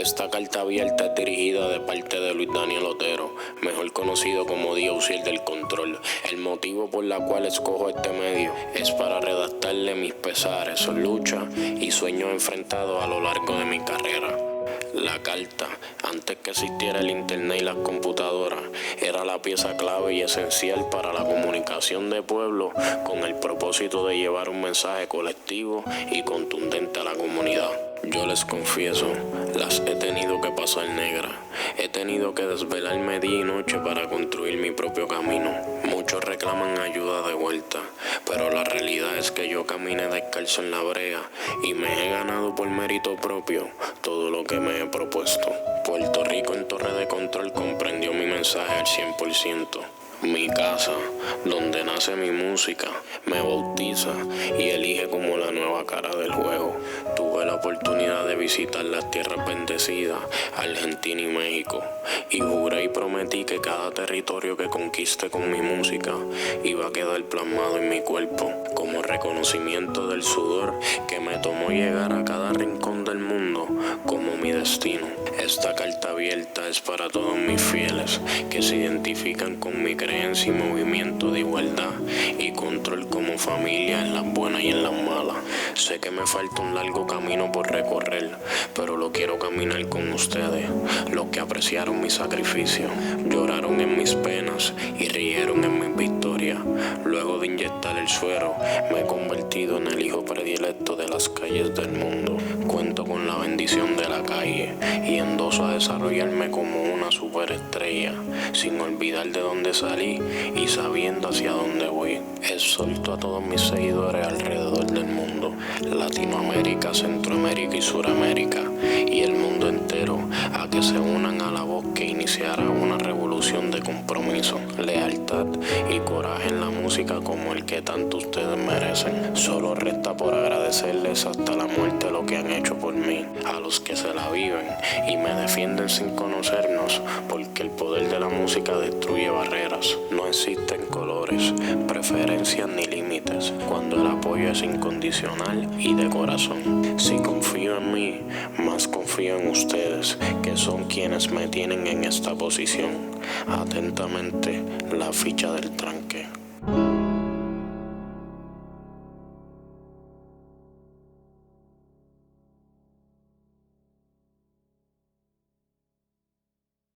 Esta carta abierta es dirigida de parte de Luis Daniel Otero, mejor conocido como Diosiel del Control. El motivo por la cual escojo este medio es para redactarle mis pesares, luchas y sueños enfrentados a lo largo de mi carrera. La carta, antes que existiera el internet y las computadoras, era la pieza clave y esencial para la comunicación de pueblo con el propósito de llevar un mensaje colectivo y contundente a la comunidad. Yo les confieso, las he tenido que pasar negra. He tenido que desvelarme día y noche para construir mi propio camino. Muchos reclaman ayuda de vuelta, pero la realidad es que yo caminé descalzo en la brea y me he ganado por mérito propio todo lo que me he propuesto. Puerto Rico en torre de control comprendió mi mensaje al 100%. Mi casa, donde nace mi música, me bautiza y elige como la nueva cara del juego. Tuve la oportunidad de visitar las tierras bendecidas, Argentina y México, y juré y prometí que cada territorio que conquiste con mi música iba a quedar plasmado en mi cuerpo, como reconocimiento del sudor que me tomó llegar a cada rincón del mundo como mi destino. Esta carta abierta es para todos mis fieles que se identifican con mi creencia y movimiento de igualdad y control como familia en las buenas y en las malas. Sé que me falta un largo camino por recorrer, pero lo quiero caminar con ustedes, los que apreciaron mi sacrificio, lloraron en mis penas y rieron en mis. Luego de inyectar el suero, me he convertido en el hijo predilecto de las calles del mundo. Cuento con la bendición de la calle y endoso a desarrollarme como una superestrella, sin olvidar de dónde salí y sabiendo hacia dónde voy. Exhorto a todos mis seguidores alrededor del mundo, Latinoamérica, Centroamérica y Suramérica, y el mundo entero, a que se unan a la voz que iniciará una y coraje en la música como el que tanto ustedes merecen. Solo resta por agradecerles hasta la muerte lo que han hecho por mí, a los que se la viven y me defienden sin conocernos, porque el poder de la música destruye barreras. No existen colores, preferencias ni límites, cuando el apoyo es incondicional y de corazón. Si confío en mí, más confío en ustedes, que son quienes me tienen en esta posición. Atentamente, la ficha del tranque.